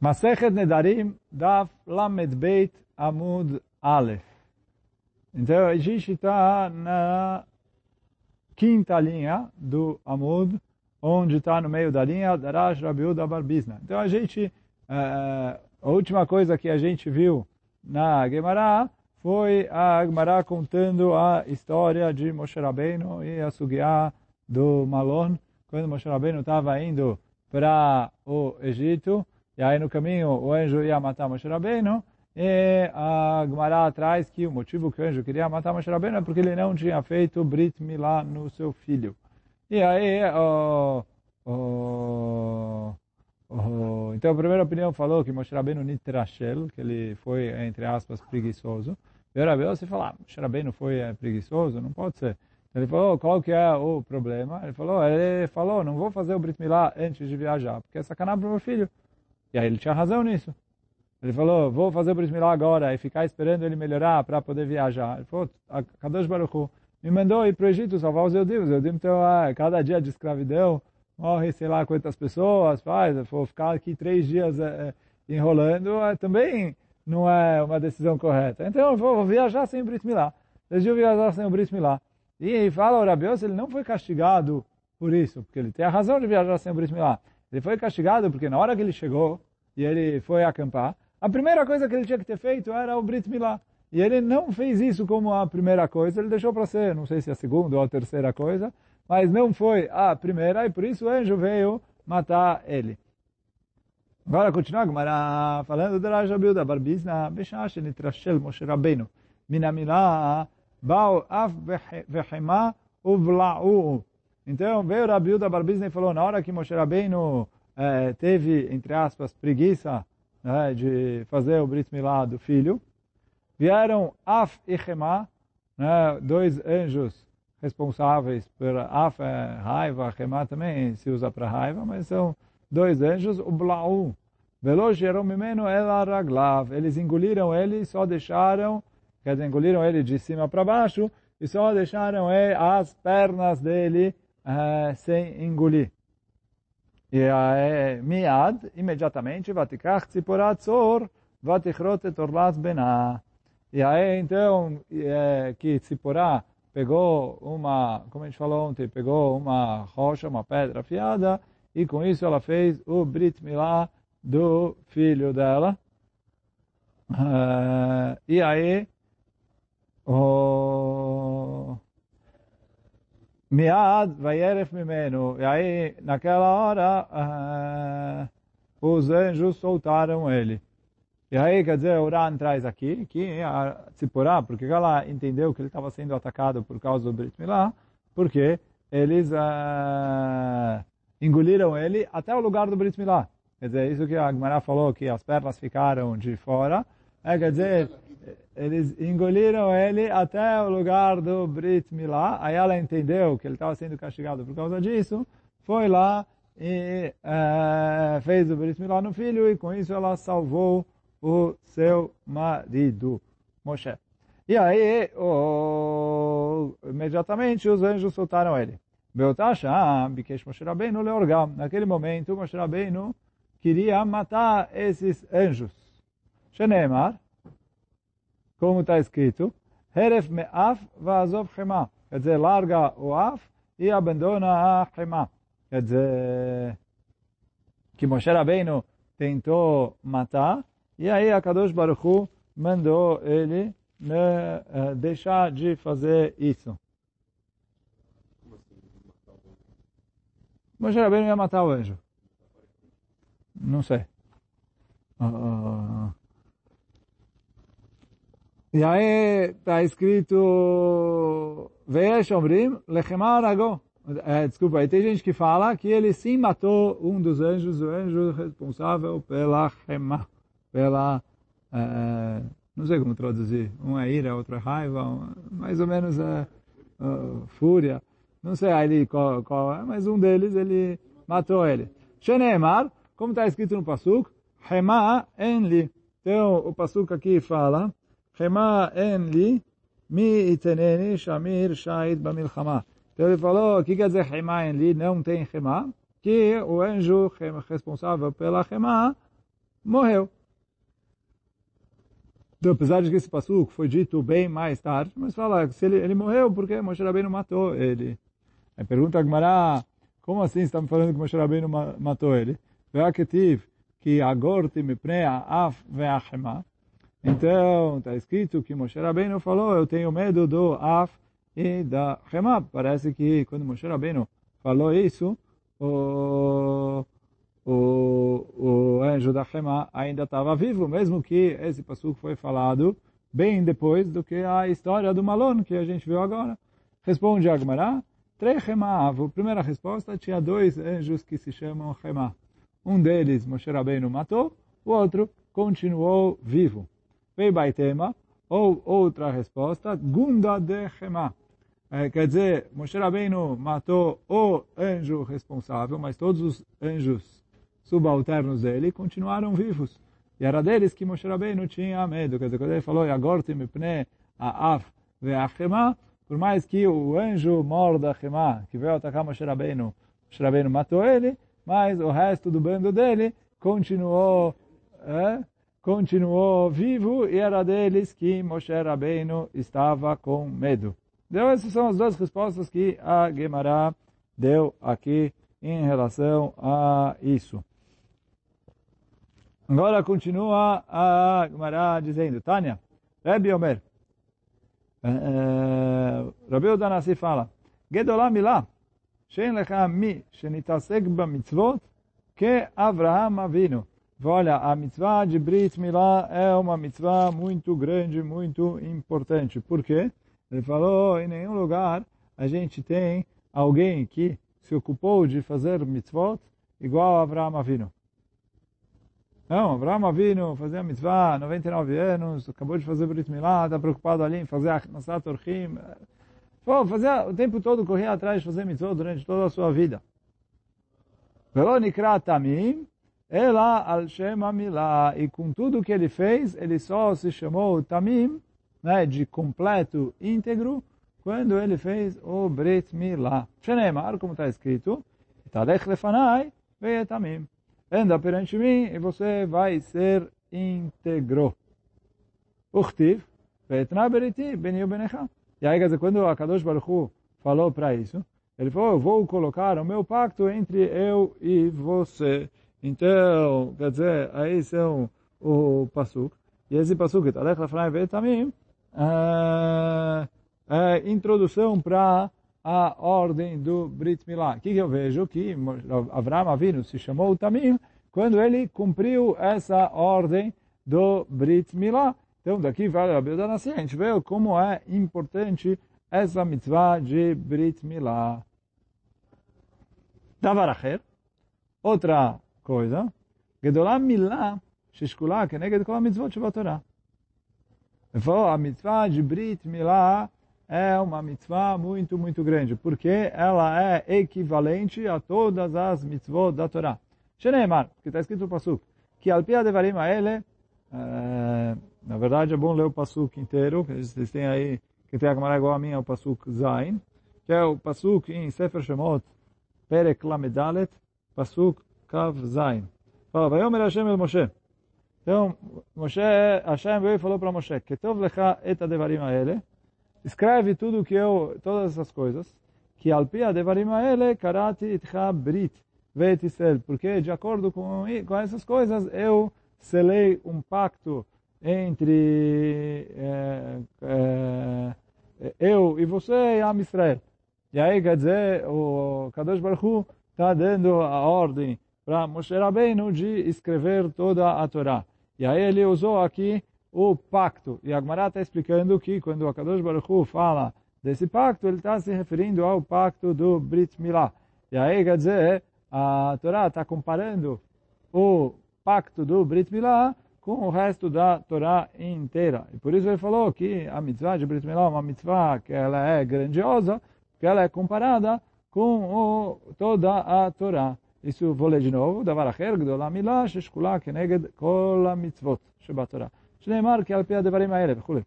Masechet Nedarim Daf Lamed Beit Amud Aleph. Então, a gente está na quinta linha do Amud, onde está no meio da linha Darash Rabiuda Barbizna. Então, a gente, uh, a última coisa que a gente viu na Gemara foi a Gemara contando a história de Moshe Rabbeinu e a Sugiá do Malon, quando Moshe Rabbeinu estava indo para o Egito, e aí no caminho o anjo ia matar Moshe Rabbeinu, e a Gemara traz que o motivo que o anjo queria matar Moshe Rabbeinu é porque ele não tinha feito Brit Milá no seu filho. E aí, o, o, então a primeira opinião falou que Moshe Rabbeinu nitrashel, que ele foi, entre aspas, preguiçoso. E o você fala, ah, Moshe Rabbeinu foi é, preguiçoso? Não pode ser. Ele falou, qual que é o problema? Ele falou, ele falou, não vou fazer o Brit Milá antes de viajar, porque é sacanagem para o meu filho. E aí ele tinha razão nisso. Ele falou, vou fazer o Brit Milá agora e ficar esperando ele melhorar para poder viajar. Ele falou, Kadosh Baruch me mandou ir para o Egito salvar os Eudim. Os Eudim então, ah, cada dia de escravidão, morre sei lá quantas pessoas, faz, vou ficar aqui três dias é, enrolando, é, também não é uma decisão correta. Então eu vou, vou viajar sem o Brit Milá. Decidiu viajar sem o Brit Milá. E fala o ele não foi castigado por isso, porque ele tem a razão de viajar sem o Brit Milá. Ele foi castigado porque na hora que ele chegou e ele foi acampar, a primeira coisa que ele tinha que ter feito era o Brit Milá. E ele não fez isso como a primeira coisa, ele deixou para ser, não sei se a segunda ou a terceira coisa, mas não foi a primeira, e por isso o anjo veio matar ele. Agora continua Gumara falando do Raja Bilda, Barbizna, Beshash, Nitrashel, Moshe Rabbeinu, Minamilá, Baal, Af, Vehema, Uvla'u. Então veio Rabiuda Barbizna e falou, na hora que Moshe Rabbeinu eh, teve, entre aspas, preguiça né, de fazer o Brit Milá do filho, vieram Af e Hema, né, dois anjos responsáveis por Af é raiva, Hema também se usa para raiva, mas são dois anjos, o Blau, Velogeram mimeno ela raglav, eles engoliram ele e só deixaram, quer dizer, engoliram ele de cima para baixo e só deixaram as pernas dele uh, sem engolir. E uh, miad, imediatamente, vatikach tziporat zor, vatichrot et orlas bená. E aí, então, é, que Tziporá pegou uma, como a gente falou ontem, pegou uma rocha, uma pedra afiada, e com isso ela fez o Brit Milá do filho dela. Uh, e aí, o Miad vayeref mimeno. E aí, naquela hora, uh, os anjos soltaram ele. E aí, quer dizer, o Ran traz aqui que a Tzipporá, porque ela entendeu que ele estava sendo atacado por causa do Brit Milá, porque eles uh, engoliram ele até o lugar do Brit Milá. Quer dizer, isso que a Gemara falou, que as pernas ficaram de fora, é, quer dizer, eles engoliram ele até o lugar do Brit Milá, aí ela entendeu que ele estava sendo castigado por causa disso, foi lá e uh, fez o Brit Milá no filho, e com isso ela salvou o seu marido, Moshe. E aí, oh, imediatamente, os anjos soltaram ele. Naquele momento, Moshe Rabbeinu queria matar esses anjos. Shenemar, como está escrito, Heref me'af va'azov chema. Quer dizer, larga o af e abandona a chema. Quer dizer, que Moshe Rabbeinu tentou matar, e aí a Kadosh Baruch Hu mandou ele né, deixar de fazer isso. Moshe Rabbeinu ia matar o anjo. Não sei. Uh, e aí está escrito Veesh Omrim Lechemar desculpa, aí tem gente que fala que ele sim matou um dos anjos, o anjo responsável pela Chema pela, é, não sei como traduzir, um é ira, outro é raiva, um, mais ou menos é uh, fúria, não sei ali qual, qual é, mas um deles ele matou ele. Sheneemar, como está escrito no Pasuk, Hema enli. Então o Pasuk aqui fala, Hema enli, mi iteneni shamir shahid bamilchama. Então ele falou, o que quer dizer Hema enli? Não tem Hema, que o anjo responsável pela Hema morreu. Então, apesar de que esse passuco foi dito bem mais tarde, mas fala se ele, ele morreu porque Moshe Rabbeinu matou ele. Aí pergunta a Gemara, como assim está me falando que Moshe Rabbeinu matou ele? Ve'aketiv que agorti me prea af ve'achema. Então, está escrito que Moshe Rabbeinu falou, eu tenho medo do af e da chema. Parece que quando Moshe Rabbeinu falou isso, o, o, o anjo da Shema ainda estava vivo, mesmo que esse passuco foi falado bem depois do que a história do Malon que a gente viu agora. Responde Agmará, três Shema. A primeira resposta tinha dois anjos que se chamam Shema. Um deles Moshe Rabbeinu matou, o outro continuou vivo. Vei Baitema, ou outra resposta, Gunda de Shema. É, quer dizer, Moshe Rabbeinu matou o anjo responsável, mas todos os anjos subalternos dele continuaram vivos. E era deles que Moshe Rabbeinu tinha medo. Quer dizer, quando ele falou, Yagorti mipne af ve'achema, por mais que o anjo mor da Chema, que veio atacar Moshe Rabbeinu, Moshe Rabbeinu matou ele, mas o resto do bando dele continuou, é, continuou vivo e era deles que Moshe Rabbeinu estava com medo. Então, essas são as duas respostas que a Gemara deu aqui em relação a isso. Agora continua a Gemara dizendo, Tânia, Rebbe Omer, eh, eh, Rabi Udanassi fala, Gedolam milá, shen lecha mi shenitasek ba mitzvot, que Avraham avinu. Olha, a mitzvah de Brit Milá é uma mitzvah muito grande, muito importante. Por quê? Ele falou, em nenhum lugar a gente tem alguém que se ocupou de fazer mitzvot igual a Avraham Avinu. Não, Avraham Avinu fazia mitzvah 99 anos, acabou de fazer Brit Milá, está preocupado ali em fazer Achnasat Orchim. Fazia, o tempo todo corria atrás de fazer mitzvot durante toda a sua vida. Velo Nikra Tamim, ela al Shem Milá. E com tudo que ele fez, ele só se chamou Tamim, né, de completo íntegro, quando ele fez o Brit Milá. Shenemar, como está escrito, Talech lefanai ve'etamim. Anda perante mim e você vai ser íntegro. Uchtiv, ve'etna beriti beni ubenecha. E aí, quando a Kadosh Baruch falou para isso, ele falou, eu vou colocar o meu pacto entre eu e você. Então, quer dizer, aí são o Pasuk. E esse Pasuk, Talech lefanai ve'etamim, uh, uh, introdução para a ordem do Brit Milá. O que, eu vejo? Que Avram Avinu se chamou Tamim quando ele cumpriu essa ordem do Brit Milá. Então, daqui vale a Bildanassi, a gente vê como é importante essa mitzvah de Brit Milá. Davaracher, outra coisa, Gedolá Milá, Shishkulá, que neged kol mitzvot Torá. Ele falou, a mitzvah de Brit Milá é uma mitzvah muito, muito grande, porque ela é equivalente a todas as mitzvot da Torá. Sheneimar, que está escrito no Pasuk, que al pia a ele, na verdade é bom ler o Pasuk inteiro, que vocês têm aí, que tem a camarada igual a minha, o Pasuk Zain, que é o Pasuk em Sefer Shemot, Perek Lamedalet, Pasuk Kav Zain. Fala, Vayomer Hashem el Moshe, então, Moshe, Hashem veio e falou para Moshe, Ketov lecha et adevarim aele, escreve tudo que eu, todas essas coisas, que alpi adevarim aele karati itcha brit vet Israel, porque de acordo com, com essas coisas eu selei um pacto entre é, é, eu e você e Am Israel. E aí, quer dizer, o Kadosh Baruch está dando a ordem para Moshe Rabbeinu de escrever toda a Torá. E aí ele usou aqui o pacto. E a Gemara está explicando que quando o Akadosh Baruch Hu fala desse pacto, ele está se referindo ao pacto do Brit Milá. E aí quer dizer, a Torá está comparando o pacto do Brit Milá com o resto da Torá inteira. E por isso ele falou que a mitzvah de Brit Milá é uma mitzvah que ela é grandiosa, que ela é comparada com o, toda a Torá. Isso vou ler de novo. Davar acher gdola milah sheshkula keneged kol mitzvot shebatorah. Shneimar que alpia devarim aele, vechule.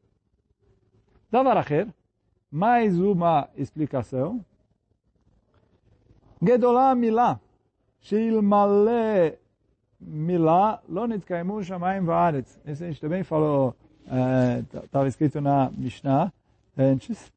Davar acher, mais uma explicação. Gedola milah sheilmale milah lo nitkaimu shamayim va'aretz. Isso a gente também falou, eh, tá, estava escrito na Mishnah eh, antes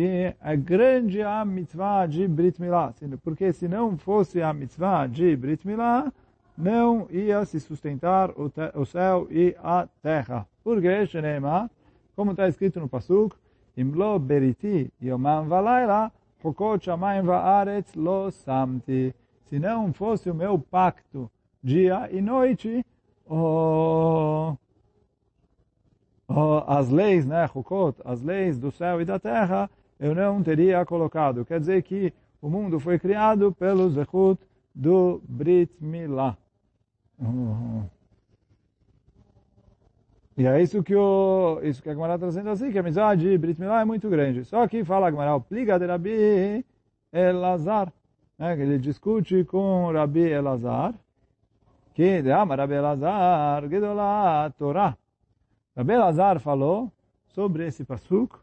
que é grande a mitzvah de Brit Milá. Porque se não fosse a mitzvah de Brit Milá, não ia se sustentar o, o céu e a terra. Porque, Shenema, como está escrito no Pasuk, Imlo beriti yomam valayla, hokot shamayim vaaretz lo samti. Se não fosse o meu pacto dia e noite, oh, oh, as leis, né, hukot, as leis do céu e da terra, eu não teria colocado. Quer dizer que o mundo foi criado pelo Zechut do Brit Milah. E é isso que, o, isso que a Gemara está trazendo assim, que a mitzvah de Brit Milah é muito grande. Só que fala a Gemara, o pliga de Rabi Elazar, né, ele discute com Rabi Elazar, que de Amar Rabi Elazar, Gedolá Torá. Rabi Elazar falou sobre esse pasuk,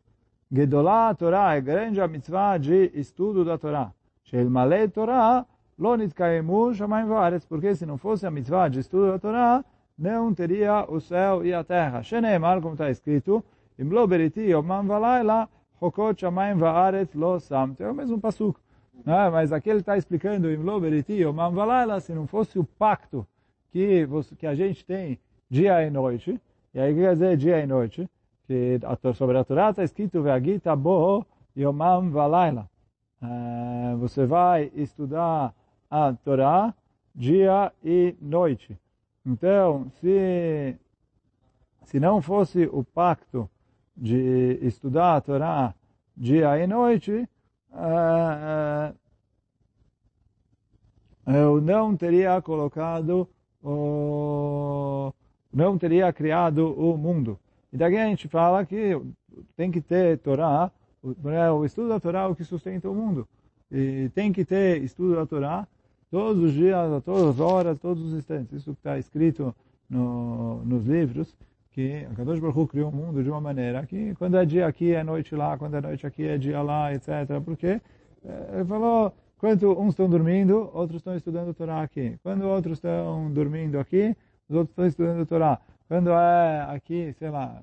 Gedolá Torá é grande a mitzvah de estudo da Torá. Sheil Malei Torá, lo nitkaimu shamayim vaaretz, porque se não fosse a mitzvah de estudo da Torá, não teria o céu e a terra. Sheneemar, como está escrito, Im lo beriti yomam valayla, chokot shamayim vaaretz lo samt. É o mesmo pasuk. Né? Mas aqui ele está explicando, Im lo beriti yomam valayla, se não fosse o pacto que, que a gente tem dia e noite, e aí quer dizer dia e noite, que sobre a Torá está escrito, Ve'agita bo yomam valayla. Uh, você vai estudar a Torá dia e noite. Então, se, se não fosse o pacto de estudar a Torá dia e noite, uh, uh, eu não teria colocado não teria criado o mundo. E daqui a gente fala que tem que ter Torá, o, o estudo da Torá é o que sustenta o mundo. E tem que ter estudo da Torá todos os dias, a todas as horas, todos os instantes. Isso está escrito no, nos livros, que a Kadosh Baruch criou o mundo de uma maneira que quando é dia aqui é noite lá, quando é noite aqui é dia lá, etc. Porque eh, ele falou, quando uns estão dormindo, outros estão estudando Torá aqui. Quando outros estão dormindo aqui, os outros estão estudando Torá. Quando é aqui, sei lá,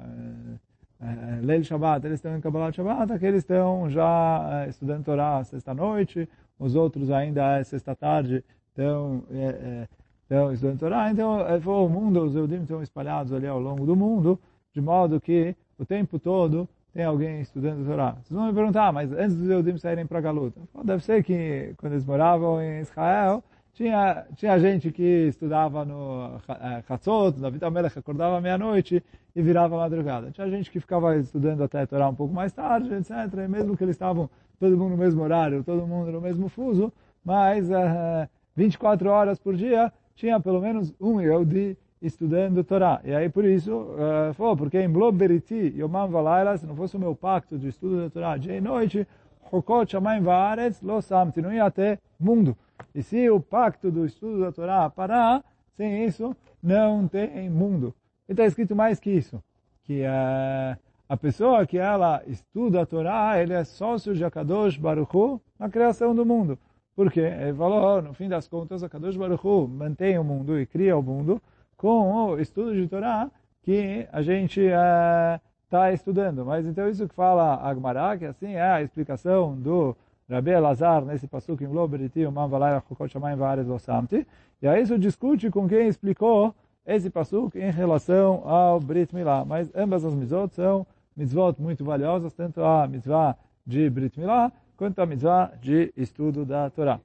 é, é, Leil Shabbat, eles estão em Kabbalah Shabbat, aqueles estão já é, estudando Torá sexta-noite, os outros ainda é sexta-tarde, estão, é, é, estão estudando Torá. Então, é, o mundo, os Eudim estão espalhados ali ao longo do mundo, de modo que o tempo todo tem alguém estudando Torá. Vocês vão me perguntar, mas antes dos Eudim saírem para Galuta? Deve ser que quando eles moravam em Israel, tinha, tinha gente que estudava no Chatzot, David Amelech acordava meia-noite e virava madrugada. Tinha gente que ficava estudando até Torá um pouco mais tarde, etc. E mesmo que eles estavam todo mundo no mesmo horário, todo mundo no mesmo fuso, mas uh, eh, 24 horas por dia tinha pelo menos um Yehudi estudando Torá. E aí por isso, uh, falou, porque em Bloberiti, Yomam Valayla, se não fosse o meu pacto de estudo da Torá dia e noite, Chokot Shamayim Vaaretz Lo Samti, não ia ter mundo. E se o pacto do estudo da Torá parar, sem isso, não tem mundo. E está escrito mais que isso, que a pessoa que ela estuda a Torá, ele é sócio de Akadosh Baruch Hu na criação do mundo. Por quê? Ele falou, no fim das contas, Akadosh Baruch Hu mantém o mundo e cria o mundo com o estudo de Torá que a gente está é, estudando. Mas então isso que fala Agmará, que assim é a explicação do Rabi Elazar nesse pasuk em Loberiti, Man Valaya Chokot Shamayim Vares Losamti. E aí isso discute com quem explicou esse pasuk em relação ao Brit Milá. Mas ambas as mitzvot são mitzvot muito valiosas, tanto a mitzvah de Brit Milá, quanto a mitzvah de estudo da Torá.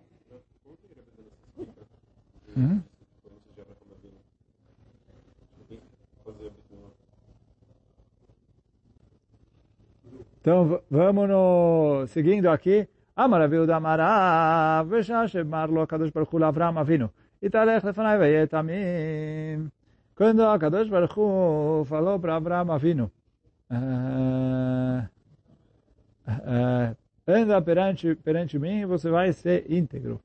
Uhum. Então, vamos no, seguindo aqui. Amaraviu da Amarav, Veshashe Marlo Kadosh Baruch Hu Avram Avinu. Italech lefanai veyetamim. Quando a Kadosh Baruch Hu falou para Avram Avinu, eh, eh, eh, uh, uh, anda perante, perante mim e você vai ser íntegro.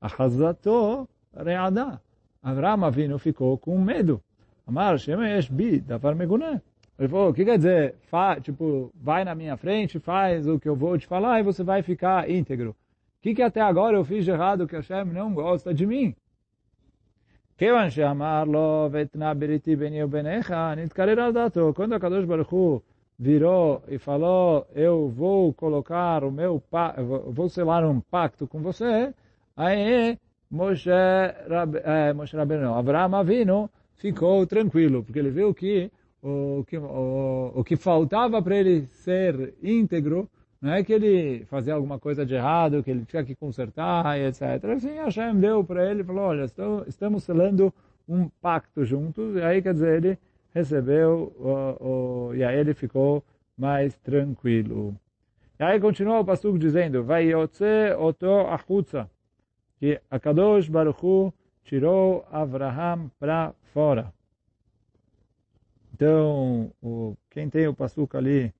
Achazato reada. Avram Avinu ficou com medo. Amar Shemesh para me conhecer. Ele falou, o que quer dizer? Fa, tipo, vai na minha frente, faz o que eu vou te falar e você vai ficar íntegro. O que, que até agora eu fiz de errado que Hashem não gosta de mim? כיוון שאמר לו, ותנה בריתי ביני וביניך, נתקרר על דעתו. Quando a Kadosh Baruch Hu virou e falou, eu vou colocar o meu, vou selar um pacto com você, aí Moshe, Rab, é, Moshe Rabbeinu, não, Avraham Avinu ficou tranquilo, porque ele viu que o que, o, o que faltava para ele ser íntegro não é que ele fazia alguma coisa de errado, que ele tinha que consertar, etc. Assim, Hashem deu para ele e falou, olha, estamos selando um pacto juntos, e aí, quer dizer, ele recebeu, o, o, e aí ele ficou mais tranquilo. E aí continua o pastor dizendo, vai yotze oto achutza, que a Kadosh Baruch Hu tirou Abraham para fora. Então, o, quem tem o pastor ali,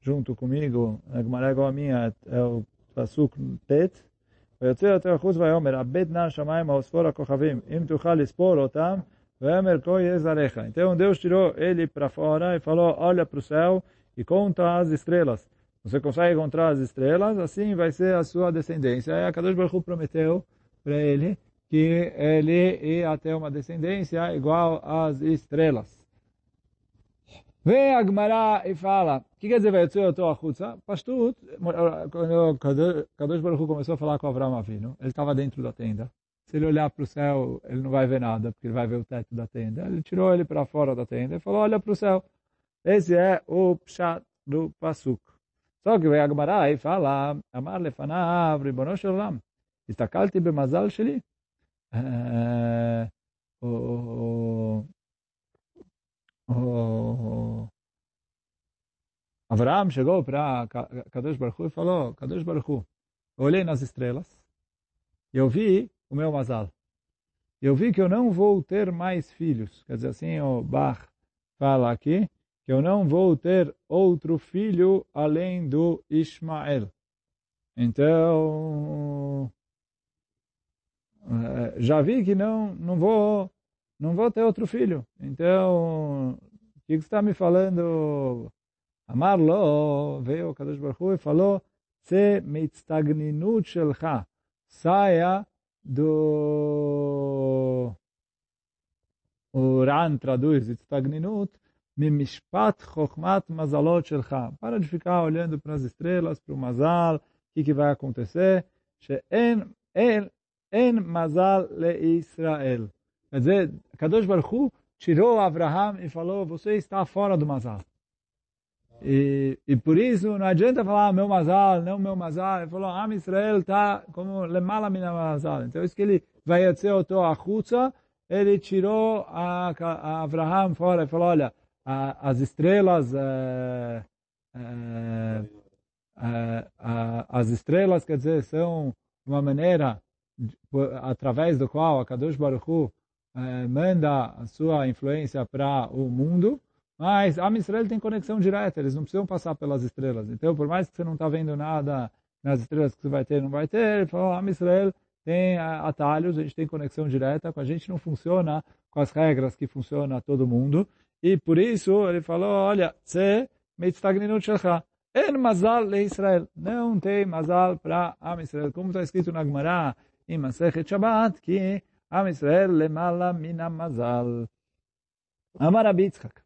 junto comigo, a Gemara igual a minha, é o Pasuk Tet, ויוצא יותר החוץ ויאמר, הבט נא השמיים האוספור הכוכבים, אם תוכל לספור אותם, ויאמר כה יהיה זרעך. Então Deus tirou ele para fora e falou, olha para o céu e conta as estrelas. Você consegue encontrar as estrelas, assim vai ser a sua descendência. Aí a Kadosh Baruch Hu prometeu para ele que ele ia ter uma descendência igual às estrelas. Vem a Gemara e fala, o que quer dizer Vayotsu Yoto Achutza? Pastut, quando Kadosh Baruch começou a falar com Avram Avinu, ele estava dentro da tenda. Se ele olhar para o céu, ele não vai ver nada, porque ele vai ver o teto da tenda. Ele tirou ele para fora da tenda e falou, olha para o céu. Esse é o Pshat do Pasuk. Só que vem a Gemara e fala, Amar lefanav ribono shel olam, istakalti bemazal sheli. O... Avraham chegou para Kadosh Baruch Hu e falou, Kadosh Baruch Hu, eu olhei nas estrelas e eu vi o meu Mazal. Eu vi que eu não vou ter mais filhos. Quer dizer assim, o Bach fala aqui, que eu não vou ter outro filho além do Ismael. Então, eh, já vi que não, não vou não vou ter outro filho. Então, o que você está me falando? Amarlo, veio o Kadosh Baruch e falou, se mitztagninut shelcha, saia do... O Ran traduz mitztagninut, mimishpat chokhmat mazalot shelcha. Para de ficar olhando para as estrelas, para o mazal, o que, que vai acontecer. She'en en mazal le Israel. Quer dizer, Kadosh Baruch tirou Abraham e falou, você está fora do Mazal. E, e por isso não adianta falar ah, meu Mazal, não meu Mazal. Ele falou, Am Israel está como lemala mina Mazal. Então isso que ele vai dizer o Achutza, ele tirou a, a Abraham fora e falou, olha, a, as estrelas, é, é, é, as estrelas, quer dizer, são uma maneira através do qual a Kadosh Baruch Hu é, manda a sua influência para o mundo, mas a Israel tem conexão direta, eles não precisam passar pelas estrelas. Então, por mais que você não está vendo nada nas estrelas que você vai ter, não vai ter, falou, a Israel tem é, atalhos, a gente tem conexão direta, com a gente não funciona com as regras que funciona todo mundo. E por isso ele falou, olha, você mitztagninut shelcha, en mazal le Israel, não tem mazal para Am Israel. Como está escrito na Gemara, em Masechet Shabbat, que Am Israel lemala mina mazal. Amar Abitzchak.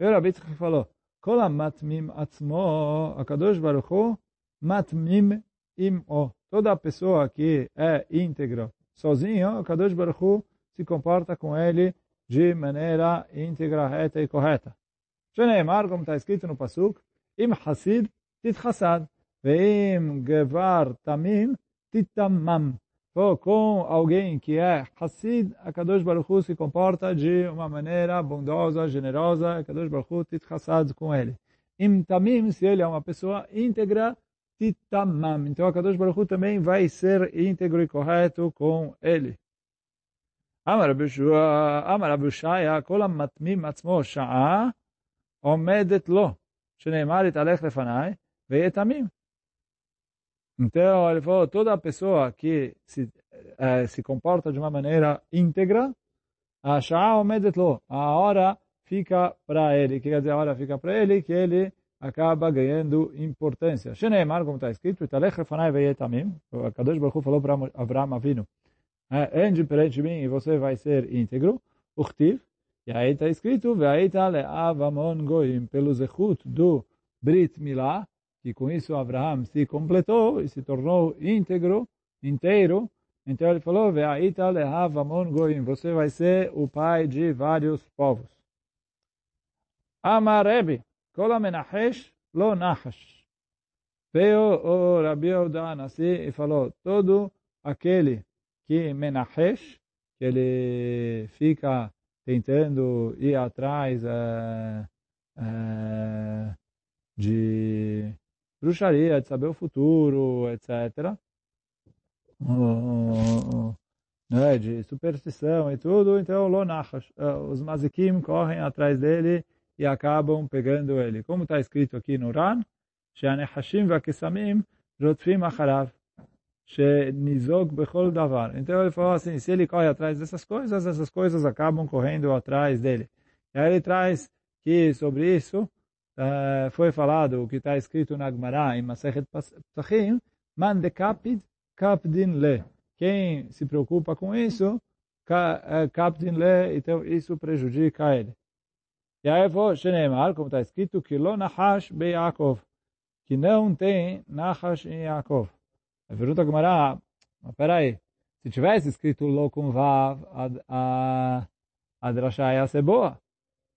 Veio Rabi Yitzchak e falou, Kola matmim atzmo, Akadosh Baruch Hu, matmim im o. Toda pessoa que é íntegra sozinho, Akadosh Baruch Hu se comporta com ele de maneira íntegra, reta e correta. Sheneimar, como está escrito no Pasuk, im hasid tit hasad, veim gevar tamim titamam com alguém que é Hassid, a Kadosh Baruch Hu se comporta de uma maneira bondosa, generosa, a Kadosh Baruch Hu tit Hassad com ele. Im Tamim, se ele é uma pessoa íntegra, Titamam. Então a Kadosh Baruch Hu também vai ser íntegro e correto com ele. Amar Abushaya, kol matmim atzmo sha'a, omedet lo, שנאמר יתהלך לפניי, ויהיה תמים. Então, ele falou, toda pessoa que se, eh, se comporta de uma maneira íntegra, a hora fica para ele. Que quer dizer a hora fica para ele? Que ele acaba ganhando importância. Sheneemar, como está escrito, o Kadosh Baruch falou para Avraham Avinu, é, ande perante mim e você vai ser íntegro, urtiv, e aí está escrito, Ve'aita le'avamon goim, pelo zechut do Brit Milá, que com isso Abraham se completou e se tornou íntegro, inteiro, então ele falou, você vai ser o pai de vários povos. Amarebi, kol amenahesh lo nahash. Veio o Rabi Yehuda Nassi e falou, todo aquele que menahesh, que ele fica tentando ir atrás é, é, de bruxaria, de saber o futuro, etc. né, de superstição e tudo, então Lonachash, os mazikim correm atrás dele e acabam pegando ele. Como está escrito aqui no Ran, שהנחשים והקסמים רודפים אחריו, שנזוג בכל דבר. Então ele falou assim, se ele corre atrás dessas coisas, essas coisas acabam correndo atrás dele. E aí ele traz que sobre isso uh, foi falado o que está escrito na Gemara em Masechet Psachim, man de capid capdin le. Quem se preocupa com isso, capdin le, então isso prejudica ele. E aí foi Shenemar, como está escrito, que lo nahash be Yaakov que não tem Nachash em Yaakov. A pergunta que Mará, mas peraí, se tivesse escrito Lo com Vav, a, a, a drasha ia ser boa.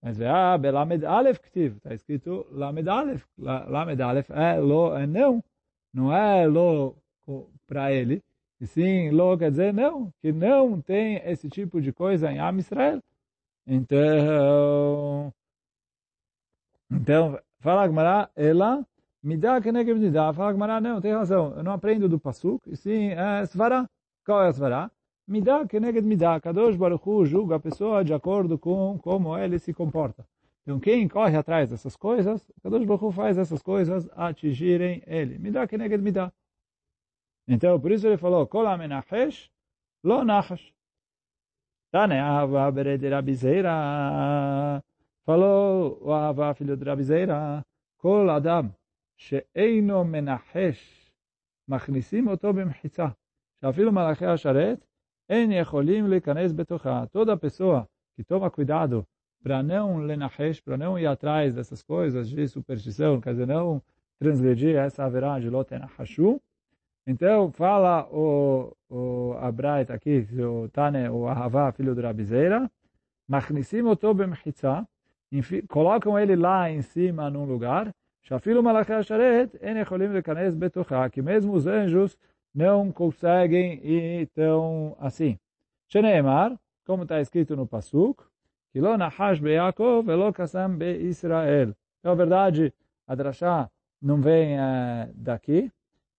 Mas ah, Belamed Aleph Ktiv, está escrito Lamed Aleph. Lamed Aleph é Lo, é não. Não é Lo para ele. E sim, Lo quer dizer não, que não tem esse tipo de coisa em Am Israel. Então, então fala Gmará, ela Midá que negem midá. Fala Gmará, não, tem razão. Eu não aprendo do Pasuk, e sim é Svará. Qual é a Svará? Midá que negem midá. Kadosh Baruch Hu julga a pessoa de acordo com como ele se comporta. Então quem corre atrás dessas coisas, Kadosh Baruch Hu faz essas coisas atingirem ele. Midá que negem midá. Então por isso ele falou, Kol amenachesh lo nachash. Tane Ahava bered Rabizeira. Falou o Ahava filho de Rabizeira. Kol Adam. שאינו מנחש, מכניסים אותו במחיצה, שאפילו מלאכי השרת Betochá. Toda pessoa que toma cuidado para não lenahesh, para não ir atrás dessas coisas de superstição, quer dizer, não transgredir essa haverá de lotenahashu. Então, fala o, o Abraita aqui, o Tane, o Ahavá, filho do Rabizeira, colocam ele lá em cima num lugar, betochá, que mesmo os anjos não conseguem e tão assim. Sheneemar, como está escrito no Pasuk, Kilo nahash. Então, a verdade, a drasha não vem daqui,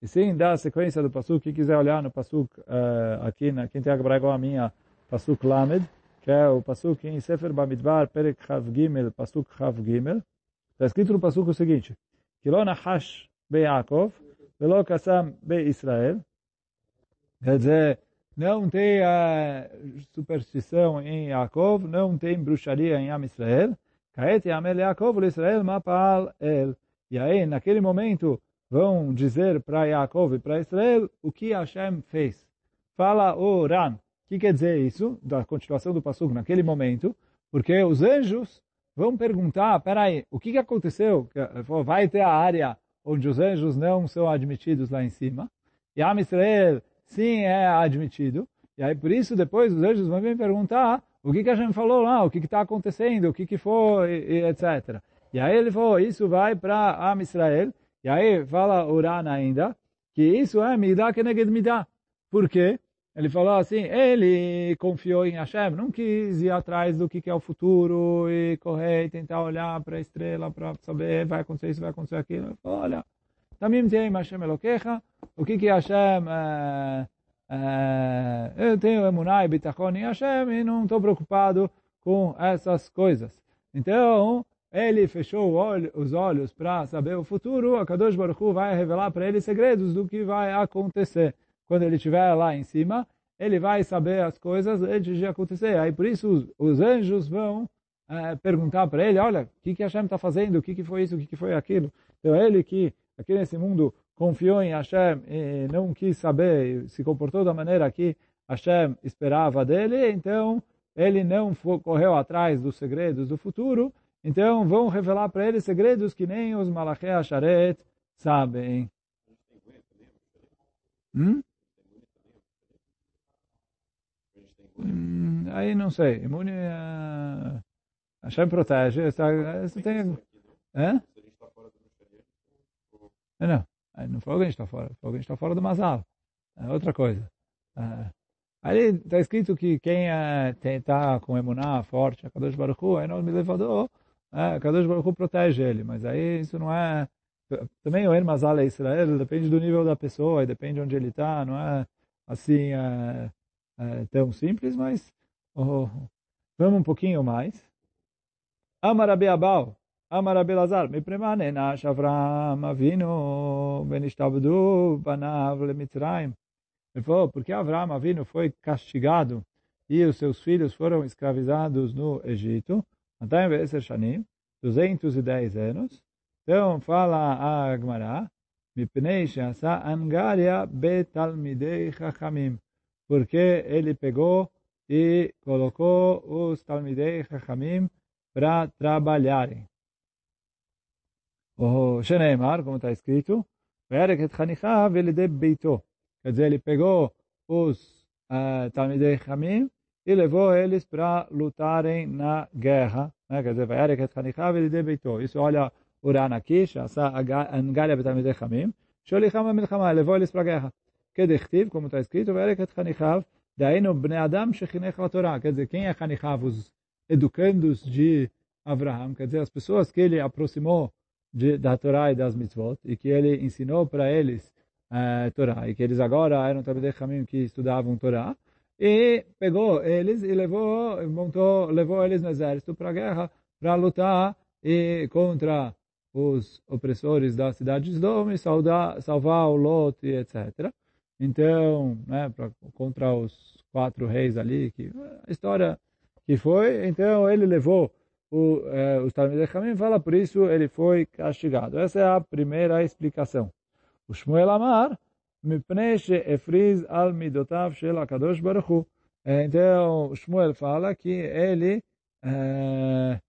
e sim da sequência do Pasuk. Quem quiser olhar no Pasuk, aqui na Quintiaga Bragó, a minha Pasuk Lamed, que é o Pasuk em Sefer Bamidbar, Perek Chav Gimel, Pasuk Chav Gimel. Está escrito no Pasuk o seguinte, Kilo Hash be'Yakov, velo kassam be Israel. Quer dizer, não tem a superstição em Yaakov, não tem bruxaria em Am Israel. Kaet yamel Yaakov Israel mapal el. E aí, naquele momento, vão dizer para Yaakov e para Israel o que Hashem fez. Fala o Ran. O que quer dizer isso? Da continuação do Passuco naquele momento. Porque os anjos vão perguntar, peraí, o que aconteceu? Vai ter a área onde os anjos não são admitidos lá em cima. E a Israel, sim, é admitido. E aí, por isso, depois os anjos vão vir perguntar o que, que a gente falou lá, o que está acontecendo, o que, que foi, e, etc. E aí ele falou, isso vai para Am Israel. E aí fala Urana ainda, que isso é Midah Keneged Midah. Por quê? Ele falou assim, ele confiou em Hashem, não quis ir atrás do que, é o futuro e correr e tentar olhar para a estrela para saber vai acontecer isso, vai acontecer aquilo. Ele falou, olha, também tem Hashem Elokecha, o que que Hashem, é, é, eu tenho emunai e bitachon em Hashem e não estou preocupado com essas coisas. Então, ele fechou olho, os olhos para saber o futuro, a Kadosh Baruch Hu vai revelar para ele segredos do que vai acontecer quando ele estiver lá em cima, ele vai saber as coisas antes de acontecer. Aí por isso os, os anjos vão é, perguntar para ele, olha, o que, que Hashem está fazendo, o que, que foi isso, o que, que foi aquilo. Então ele que aqui nesse mundo confiou em Hashem e não quis saber, se comportou da maneira que Hashem esperava dele, então ele não correu atrás dos segredos do futuro, então vão revelar para ele segredos que nem os Malachei Asharet sabem. Hum? Hum, aí não sei. Imune, uh, Hashem protege. Você tem... É? Não, não foi alguém que está fora. Foi alguém que está fora do Mazal. É outra coisa. Uh, Aí está escrito que quem está com emuná forte, a Kadosh Baruch Hu, aí não me levador, a Kadosh Baruch Hu protege ele. Mas aí isso não é... Também o Ermazal é Israel, depende do nível da pessoa, depende de onde ele está, não é assim é, é, tão simples, mas oh, vamos um pouquinho mais. Amar Abi Abal, Amar Abi Lazar, me premane nash Avram Avinu, benishtabdu banav lemitzrayim. Ele falou, porque Avram Avinu foi castigado e os seus filhos foram escravizados no Egito, 210 anos. Então, fala a Agmará, Mipnei she'asa angaria betalmidei chachamim, porque ele pegou e colocou os talmidei chachamim para trabalharem. O Sheneimar, como está escrito. Quer dizer, ele pegou os uh, Talmidei Hamim e levou eles para lutarem na guerra. Né? Quer dizer, Vayarek et Chanichav ele debeitou. Isso olha o Ranakish, essa Angalia Betalmidei Hamim, Sholicham Milchama, levou eles para a guerra. Que dechtiv, como está escrito, Vayarek et Chanichav, Daíno Bnei Adam Shechinech Torá. Quer dizer, quem é Chanichav? Os educandos de Abraham. Quer dizer, as pessoas que ele aproximou de, da Torá e das mitzvot e que ele ensinou para eles uh, Torá, e que eles agora eram Talmidei Hamim que estudavam Torá, e pegou eles e levou, montou, levou eles no exército para a guerra, para lutar e contra os opressores da cidade de Sdom e saudar, salvar o Lot, etc. Então, né, pra, contra os quatro reis ali, que a história que foi, então ele levou o, eh, os Talmidei Hamim, fala por isso ele foi castigado. Essa é a primeira explicação. O Shmuel Amar, מפני שהפריז על מידותיו של הקדוש ברוך הוא. Então, Shmuel fala que ele uh,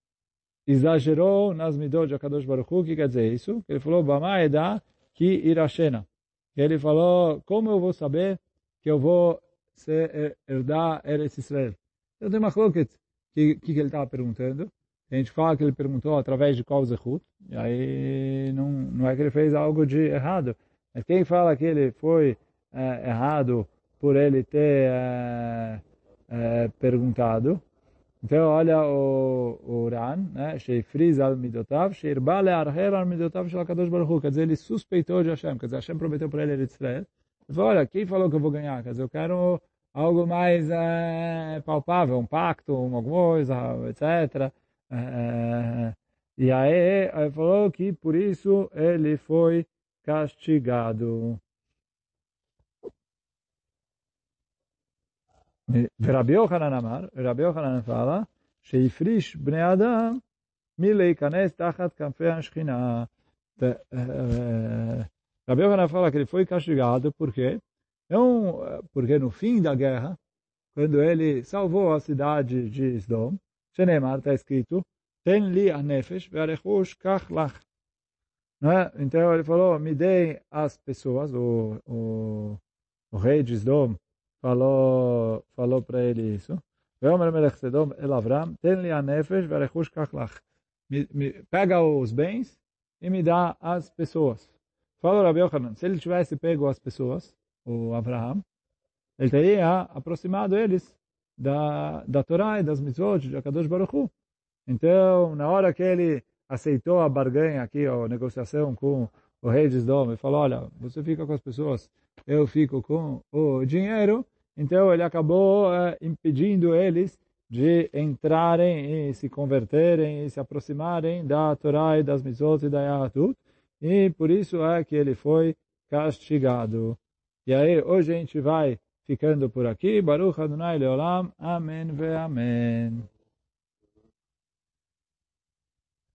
exagerou nas midot de Akadosh Baruch Hu. O que quer dizer isso? Ele falou, Bamaeda ki irashena. Ele falou, como eu vou saber que eu vou ser, herdar Eretz Israel? Eu tenho uma que, que, que ele estava perguntando. A gente fala que ele perguntou através de qual zehut. E aí não, não é que ele fez algo de errado. Mas quem fala que ele foi é, errado por ele ter é, é, perguntado, então olha o, o Ran, né? Sheifriz al midotav, sheirba le'arher al midotav shel HaKadosh Baruch Hu. Quer dizer, ele suspeitou de Hashem. Quer dizer, Hashem prometeu para ele Israel. Ele falou, olha, quem falou que eu vou ganhar? Quer dizer, eu quero algo mais é, palpável, um pacto, alguma coisa, etc. É, e aí ele falou que por isso ele foi castigado. Rabi Yohanan Amar, Rabi fala, Sheifrish Bnei Adam, Tachat Kamfei eh, eh, Rabi fala que ele foi castigado porque, não, é porque no fim da guerra, quando ele salvou a cidade de Sdom, Shenemar, está escrito, Ten li a nefesh ve'arechush kach lach. Né? Então ele falou, me dei as pessoas, o, o, o rei de Sdom, falou, falou para ele isso. Pega os bens e me dá as pessoas. Falou Rabi Yochanan, se ele tivesse pego as pessoas, o Abraham, ele teria aproximado eles da, da Torá e das mitzvot de Akadosh Baruch Hu. Então, na hora que ele aceitou a barganha aqui, a negociação com o rei de Sdom e falou, olha, você fica com as pessoas, eu fico com o dinheiro. Então ele acabou é, impedindo eles de entrarem e se converterem e se aproximarem da Torá e das mitzvot e da Yahatut. E por isso é que ele foi castigado. E aí, hoje a gente vai ficando por aqui. Baruch Adonai Leolam. Amém ve Amém.